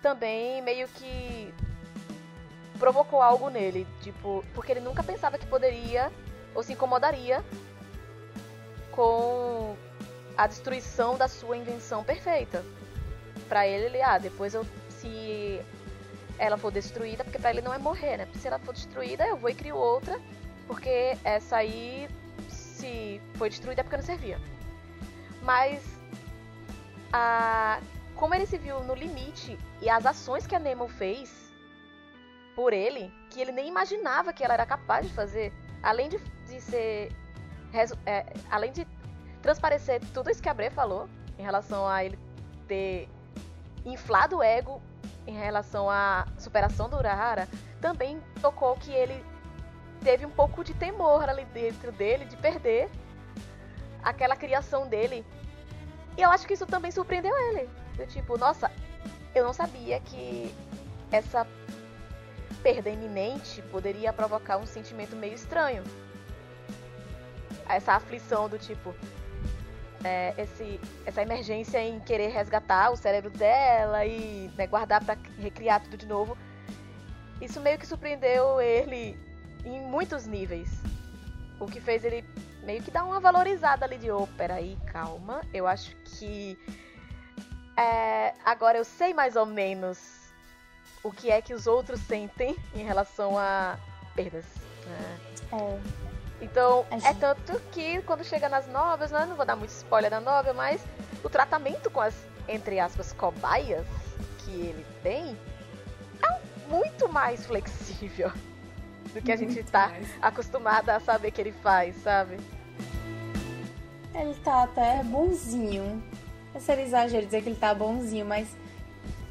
Também meio que provocou algo nele, tipo, porque ele nunca pensava que poderia ou se incomodaria com a destruição da sua invenção perfeita. Para ele, ele, ah, depois eu se ela for destruída, porque para ele não é morrer, né? Se ela for destruída, eu vou e crio outra, porque essa aí se foi destruída é porque não servia. Mas a como ele se viu no limite e as ações que a Nemo fez por ele, que ele nem imaginava que ela era capaz de fazer, além de, de ser. É, além de transparecer tudo isso que a Bre falou, em relação a ele ter inflado o ego em relação à superação do Urahara, também tocou que ele teve um pouco de temor ali dentro dele de perder aquela criação dele. E eu acho que isso também surpreendeu ele. Do tipo, nossa, eu não sabia que essa perda iminente poderia provocar um sentimento meio estranho. Essa aflição do tipo. É, esse, essa emergência em querer resgatar o cérebro dela e né, guardar para recriar tudo de novo. Isso meio que surpreendeu ele em muitos níveis. O que fez ele meio que dar uma valorizada ali de, oh, peraí, calma, eu acho que é, agora eu sei mais ou menos o que é que os outros sentem em relação a perdas. Né? É. Então, é tanto que quando chega nas novelas, né, não vou dar muito spoiler da novela, mas o tratamento com as, entre aspas, cobaias que ele tem é muito mais flexível do que a gente está acostumada a saber que ele faz, sabe? Ele tá até bonzinho seria exagero dizer que ele tá bonzinho, mas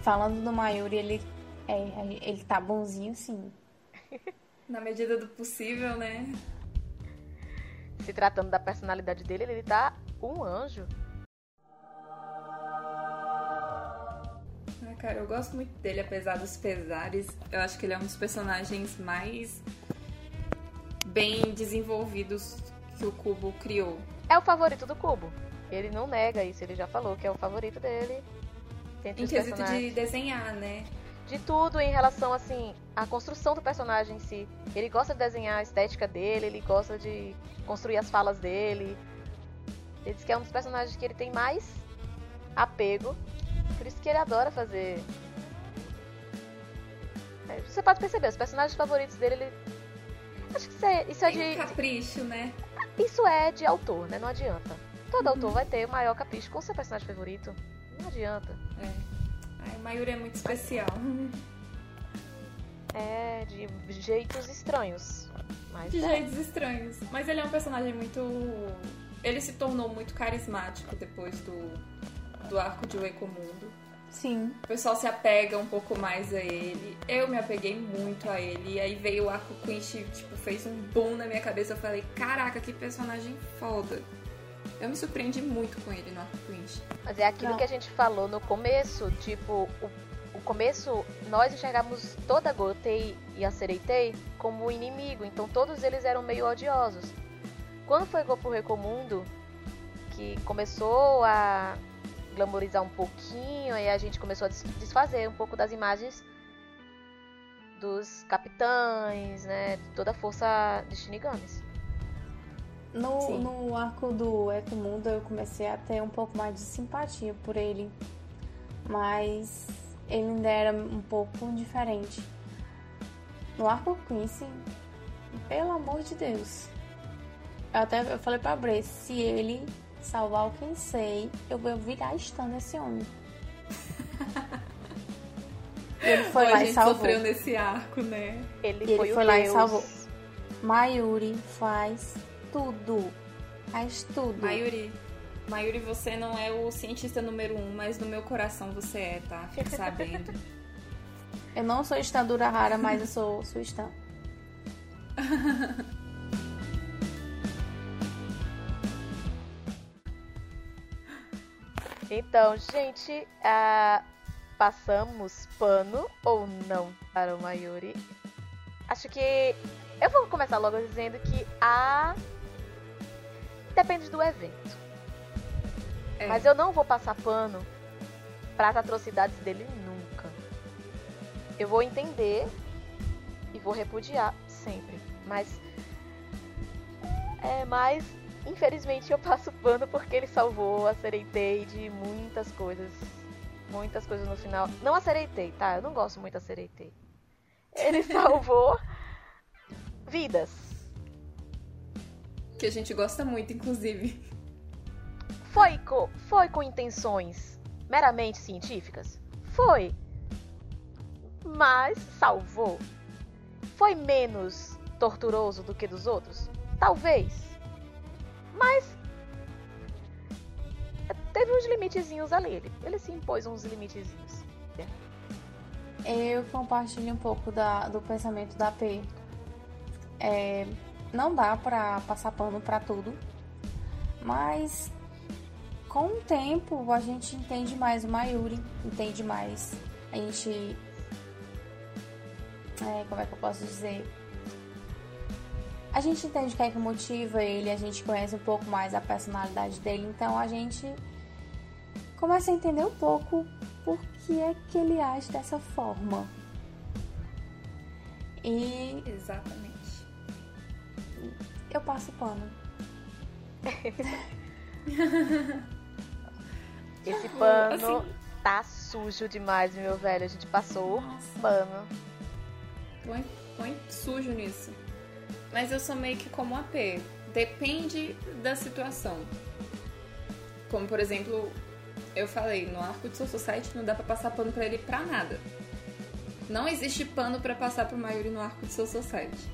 falando do Mayuri, ele, é, ele tá bonzinho sim. Na medida do possível, né? Se tratando da personalidade dele, ele tá um anjo. Ah, cara, eu gosto muito dele, apesar dos pesares. Eu acho que ele é um dos personagens mais bem desenvolvidos que o Cubo criou. É o favorito do Cubo. Ele não nega isso, ele já falou que é o favorito dele. Em quesito de desenhar, né? De tudo em relação, assim, à construção do personagem em si. Ele gosta de desenhar a estética dele, ele gosta de construir as falas dele. Ele diz que é um dos personagens que ele tem mais apego. Por isso que ele adora fazer. É, você pode perceber, os personagens favoritos dele, ele. Acho que isso é, isso é de. capricho, né? Isso é de autor, né? Não adianta. Todo autor vai ter o maior capricho com seu personagem favorito. Não adianta. É. A Mayuri é muito especial. É, de jeitos estranhos. De é. jeitos estranhos. Mas ele é um personagem muito. Ele se tornou muito carismático depois do, do arco de Mundo. Sim. O pessoal se apega um pouco mais a ele. Eu me apeguei muito a ele. E aí veio o arco Quinch, tipo, fez um boom na minha cabeça. Eu falei, caraca, que personagem foda. Eu me surpreendi muito com ele no Arco Quinch. Mas é aquilo Não. que a gente falou no começo, tipo, o, o começo nós enxergamos toda a Gotei e a Sereitei como inimigo, então todos eles eram meio odiosos. Quando foi Goku Recomundo, que começou a glamorizar um pouquinho, aí a gente começou a desfazer um pouco das imagens dos capitães, né, de toda a força de Shinigamis. No, no arco do Ecomundo eu comecei a ter um pouco mais de simpatia por ele. Mas ele ainda era um pouco diferente. No arco Quincy, pelo amor de Deus. Eu até eu falei pra Bre, se ele salvar o Kensei, eu vou virar stand desse homem. ele foi lá e salvou. sofreu nesse arco, né? Ele, e foi, ele foi lá Deus. e salvou. Mayuri faz tudo. Faz tudo. Mayuri, Mayuri, você não é o cientista número um, mas no meu coração você é, tá? Fique sabendo. eu não sou estandura rara, mas eu sou sua Stan. Então, gente, uh, passamos pano ou não para o Mayuri? Acho que eu vou começar logo dizendo que a Depende do evento. É. Mas eu não vou passar pano para as atrocidades dele nunca. Eu vou entender e vou repudiar sempre. Mas. É, mas. Infelizmente eu passo pano porque ele salvou a Sereitei de muitas coisas. Muitas coisas no final. Não a Sereitei, tá? Eu não gosto muito da Sereitei. Ele salvou vidas. Que a gente gosta muito, inclusive. Foi com, foi com intenções meramente científicas? Foi. Mas salvou. Foi menos torturoso do que dos outros? Talvez. Mas teve uns limitezinhos ali. Ele, ele se impôs uns limitezinhos. Eu compartilho um pouco da, do pensamento da P. É, não dá pra passar pano pra tudo, mas com o tempo a gente entende mais o Mayuri, entende mais. A gente. É, como é que eu posso dizer? A gente entende o que é que motiva ele, a gente conhece um pouco mais a personalidade dele, então a gente começa a entender um pouco por que é que ele age dessa forma. E. Exatamente. Eu passo pano. Esse pano assim... tá sujo demais, meu velho. A gente passou o pano. Põe, põe sujo nisso. Mas eu sou meio que como a P. Depende da situação. Como, por exemplo, eu falei, no arco de Soul Society não dá pra passar pano pra ele pra nada. Não existe pano para passar pro Mayuri no arco de Soul Society.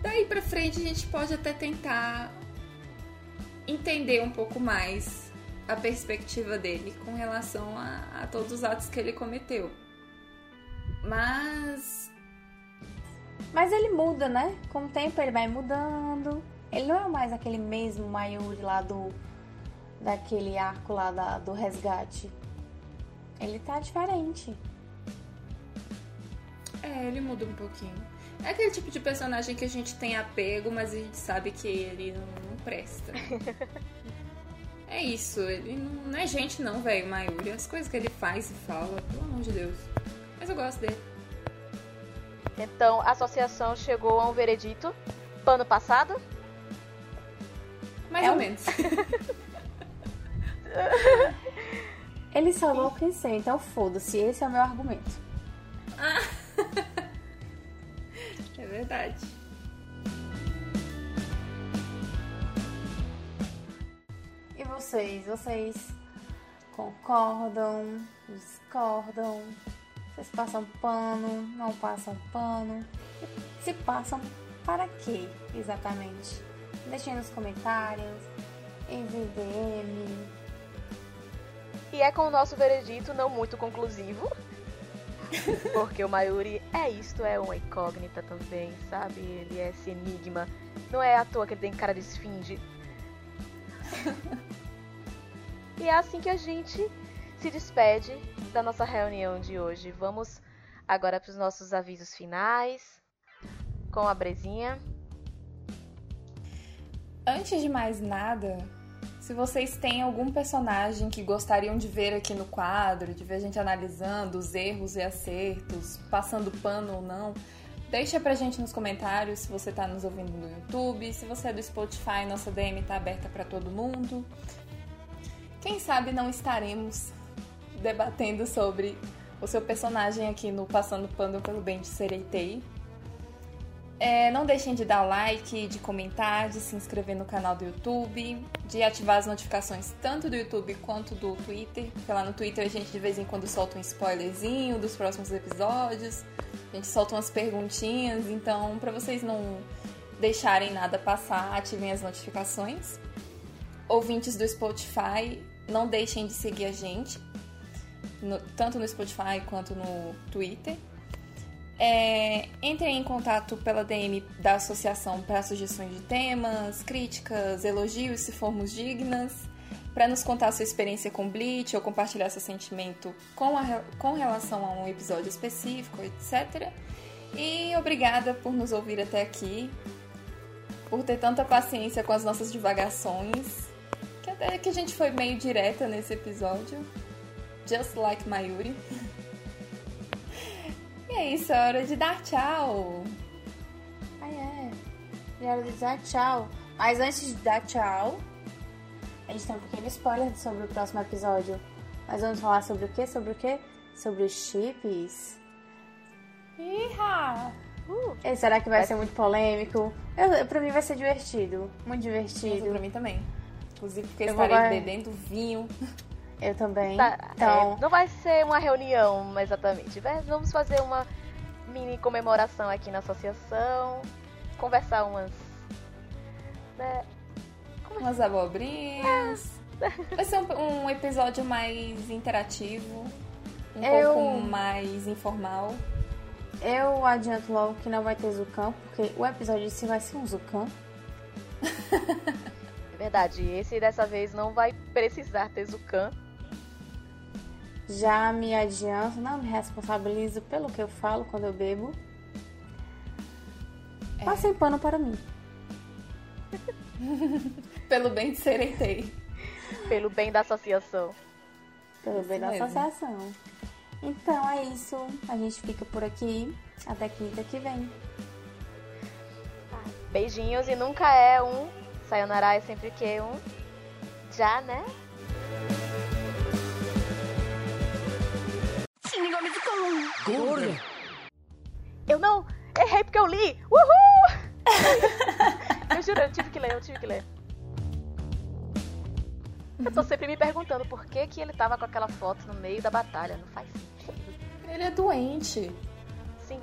Daí pra frente a gente pode até tentar entender um pouco mais a perspectiva dele com relação a, a todos os atos que ele cometeu. Mas. Mas ele muda, né? Com o tempo ele vai mudando. Ele não é mais aquele mesmo Mayuri lá do. daquele arco lá da, do resgate. Ele tá diferente. É, ele muda um pouquinho. É aquele tipo de personagem que a gente tem apego, mas a gente sabe que ele não, não presta. É isso, ele não é gente não, velho, Mayuri. As coisas que ele faz e fala, pelo amor de Deus. Mas eu gosto dele. Então, a associação chegou a um veredito. Pano passado? Mais é ou um... menos. ele salvou o princesa, então foda-se. Esse é o meu argumento. Ah. é verdade. vocês? Vocês concordam? Discordam? Vocês passam pano? Não passam pano? Se passam, para quê exatamente? Deixem nos comentários, em VDM. E é com o nosso veredito não muito conclusivo. Porque o Mayuri é isto, é uma incógnita também, sabe? Ele é esse enigma. Não é à toa que ele tem cara de esfinge. E é assim que a gente se despede da nossa reunião de hoje. Vamos agora para os nossos avisos finais com a Brezinha. Antes de mais nada, se vocês têm algum personagem que gostariam de ver aqui no quadro, de ver a gente analisando os erros e acertos, passando pano ou não, deixa pra gente nos comentários se você tá nos ouvindo no YouTube, se você é do Spotify, nossa DM tá aberta para todo mundo. Quem sabe não estaremos debatendo sobre o seu personagem aqui no Passando Pano pelo Bem de Sereitei. É, não deixem de dar like, de comentar, de se inscrever no canal do YouTube, de ativar as notificações tanto do YouTube quanto do Twitter, porque lá no Twitter a gente de vez em quando solta um spoilerzinho dos próximos episódios, a gente solta umas perguntinhas, então para vocês não deixarem nada passar, ativem as notificações. Ouvintes do Spotify, não deixem de seguir a gente, no, tanto no Spotify quanto no Twitter. É, entrem em contato pela DM da associação para sugestões de temas, críticas, elogios, se formos dignas, para nos contar sua experiência com Bleach ou compartilhar seu sentimento com, a, com relação a um episódio específico, etc. E obrigada por nos ouvir até aqui, por ter tanta paciência com as nossas divagações até que a gente foi meio direta nesse episódio. Just like Mayuri. e é isso, é hora de dar tchau. Ah, é. Já era de dar tchau. Mas antes de dar tchau, a gente tem um pequeno spoiler sobre o próximo episódio. Nós vamos falar sobre o quê? Sobre o quê? Sobre os chips. Iha! Uh, E será que vai, Vai ser muito polêmico? Eu, pra mim vai ser divertido. Muito Isso divertido. pra mim também. Inclusive porque Eu vou estarei guardar- bebendo vinho. Eu também. tá, Então, é, não vai ser uma reunião exatamente. vai- Vamos fazer uma mini comemoração aqui na associação. Conversar umas. né, Umas abobrinhas. Vai ser um, um episódio mais interativo. Um Eu- pouco mais informal. eu adianto logo que não vai ter Zucan, porque o episódio em si vai ser um Zucan. É verdade, esse dessa vez não vai precisar ter Zucan. Já me adianto, não me responsabilizo pelo que eu falo quando eu bebo. É. Passem pano para mim. Pelo bem de Sereitei. Pelo bem da associação. Pelo Isso bem da mesmo. associação. Então é isso. A gente fica por aqui. Até quinta que vem. Beijinhos e nunca é um. Sayonara é sempre que é um. Já, né? Eu não! Errei porque eu li! Uhul! eu juro, eu tive que ler, eu tive que ler. Eu tô sempre me perguntando por que, que ele tava com aquela foto no meio da batalha. Não faz sentido. Ele é doente. Sim.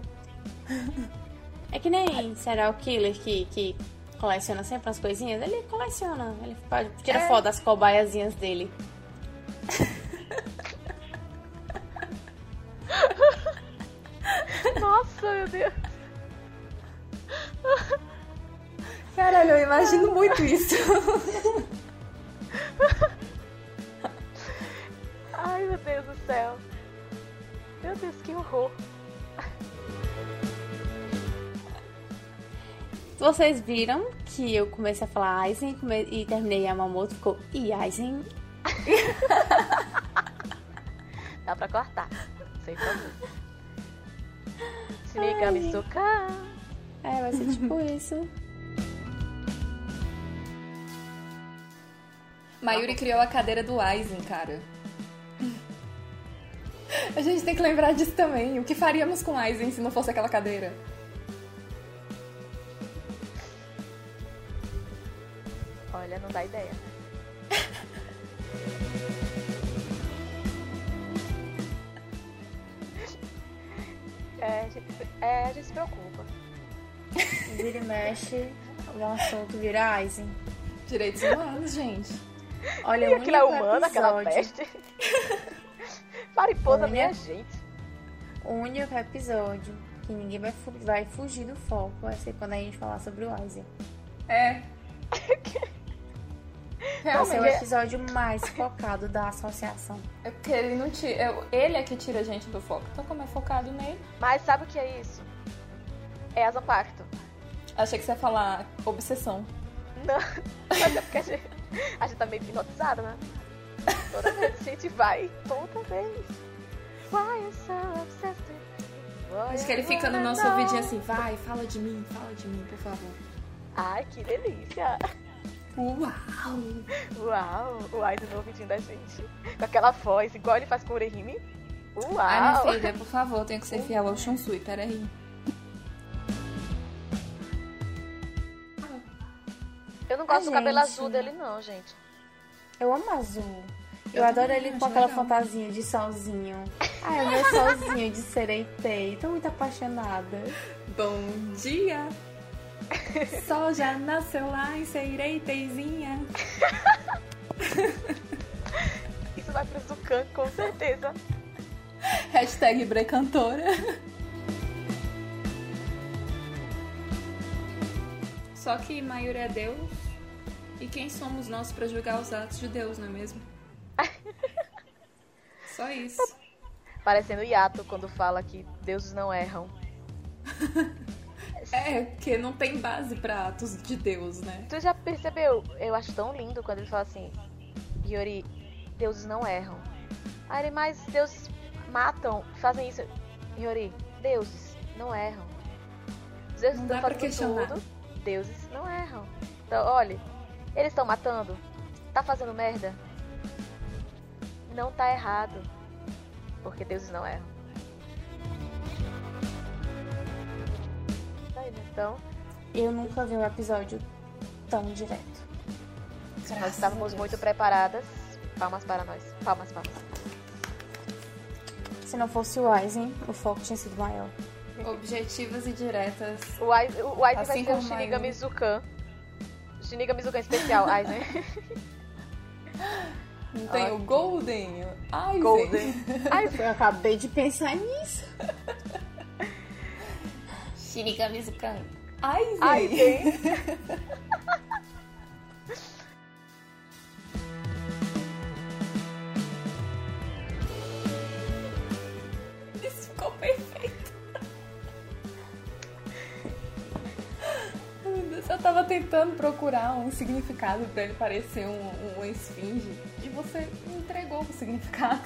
É que nem serial killer que, que coleciona sempre as coisinhas. Ele coleciona. Ele tira É. foto das cobaiazinhas dele. Nossa, meu Deus. Caralho, eu imagino muito isso. Ai, meu Deus do céu. Meu Deus, que horror. Vocês viram que eu comecei a falar Aizen come- e terminei Yamamoto, ficou e Aizen. Dá pra cortar. Sem problema. Shinigami Suka. É, vai ser tipo isso. Mayuri criou a cadeira do Aizen, cara. A gente tem que lembrar disso também. O que faríamos com Aizen se não fosse aquela cadeira? Olha, não dá ideia. É, a gente se preocupa. Vira e mexe, o assunto vira Aizen. Direitos humanos, gente. Olha, E o aquilo é humano, aquela episódio- peste. Mariposa, Olha. minha gente. O único episódio que ninguém vai, fu- vai fugir do foco vai ser quando a gente falar sobre o Aizen. É. Vai ser o episódio mais focado da associação. É porque ele não tira. é- Ele é que tira a gente do foco. Então, como é focado nele. Mas sabe o que é isso? É asa pacto. Achei que você ia falar obsessão. Não, mas é porque a gente, a gente tá meio hipnotizada, né? Toda vez a gente vai, toda vez. Why you so obsessed with me? Why Acho que ele fica no nosso ouvidinho assim, vai, fala de mim, fala de mim, por favor. Ai, que delícia. Uau! Uau, o Aizen no ouvidinho da gente. Com aquela voz, igual ele faz com o Urehime. Uau. Ai, minha filha, por favor, tenho que ser fiel ao Shunsui, peraí. Eu não gosto do cabelo gente- azul dele, não, gente. Eu amo azul. Eu, Eu adoro ele com aquela legal. fantasia de solzinho. Ai, é meu solzinho de sereitei. Tô muito apaixonada. Bom dia! Sol já nasceu lá em Seireiteizinha. Isso vai pro Zukan, com certeza. Hashtag Brecantora. Só que Mayuri é Deus. E quem somos nós pra julgar os atos de Deus, não é mesmo? Só isso. Parecendo Yato quando fala que deuses não erram. É, porque não tem base pra atos de Deus, né? Tu já percebeu? Eu acho tão lindo quando ele fala assim: Yori, deuses não erram. Aí ele, mas deuses matam, fazem isso. Yori, deuses não erram. Os deuses Não estão fazendo questionar. tudo, deuses não erram. Então, olha, eles estão matando, tá fazendo merda, não tá errado, porque deuses não erram. Aí, né? Então, Eu nunca vi um episódio tão direto. nós estávamos muito preparadas. Palmas para nós. Palmas, palmas. Se não fosse o Aizen, o foco tinha sido maior. Objetivas e diretas. O Aizen, o Aizen Assim vai ser o como Shinigami Mayumi. Zukan. Shinigami Zukan especial, Aizen. Não tem Ah. o Golden. Ai, Golden. Eu acabei de pensar nisso. Shinigami Zukan. Ai, Aizen. Isso ficou perfeito. Ai, meu Deus, Eu tava tentando procurar um significado pra ele parecer um, um esfinge e você entregou o significado.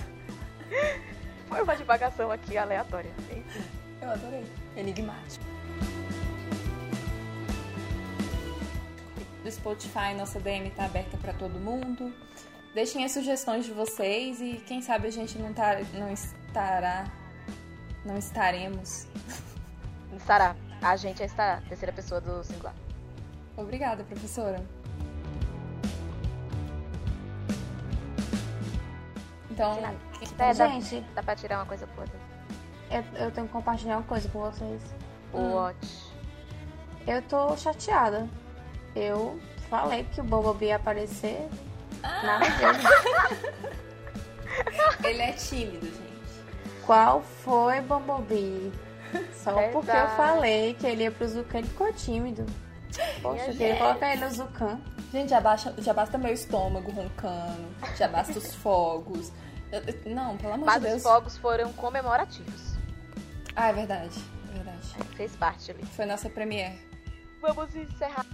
Foi uma divagação aqui aleatória. Eu adorei. Enigmático. Do Spotify, nossa DM tá aberta pra todo mundo. Deixem as sugestões de vocês e quem sabe a gente não, tá, não estará. Não estaremos. Estará. A gente é estará. Terceira pessoa do singular. Obrigada, professora. Então, De nada. quem- É, dá, Gente, dá pra tirar uma coisa por outra. eu, eu tenho que compartilhar uma coisa com vocês. O Hum. Eu tô chateada. Eu falei que o Bumblebee ia aparecer. Nada disso. ele é tímido, gente. Qual foi Bumblebee? Só porque eu Verdade. falei que ele ia pro Zukan, ele ficou tímido. Poxa, eu queria colocar ele no Zukan. Gente, já, baixa, já basta meu estômago roncando, já basta os fogos. Eu- eu- não, pelo amor Mas de os Deus. fogos foram comemorativos. Ah, é verdade. É verdade. Fez parte ali. Foi nossa premiere. Vamos encerrar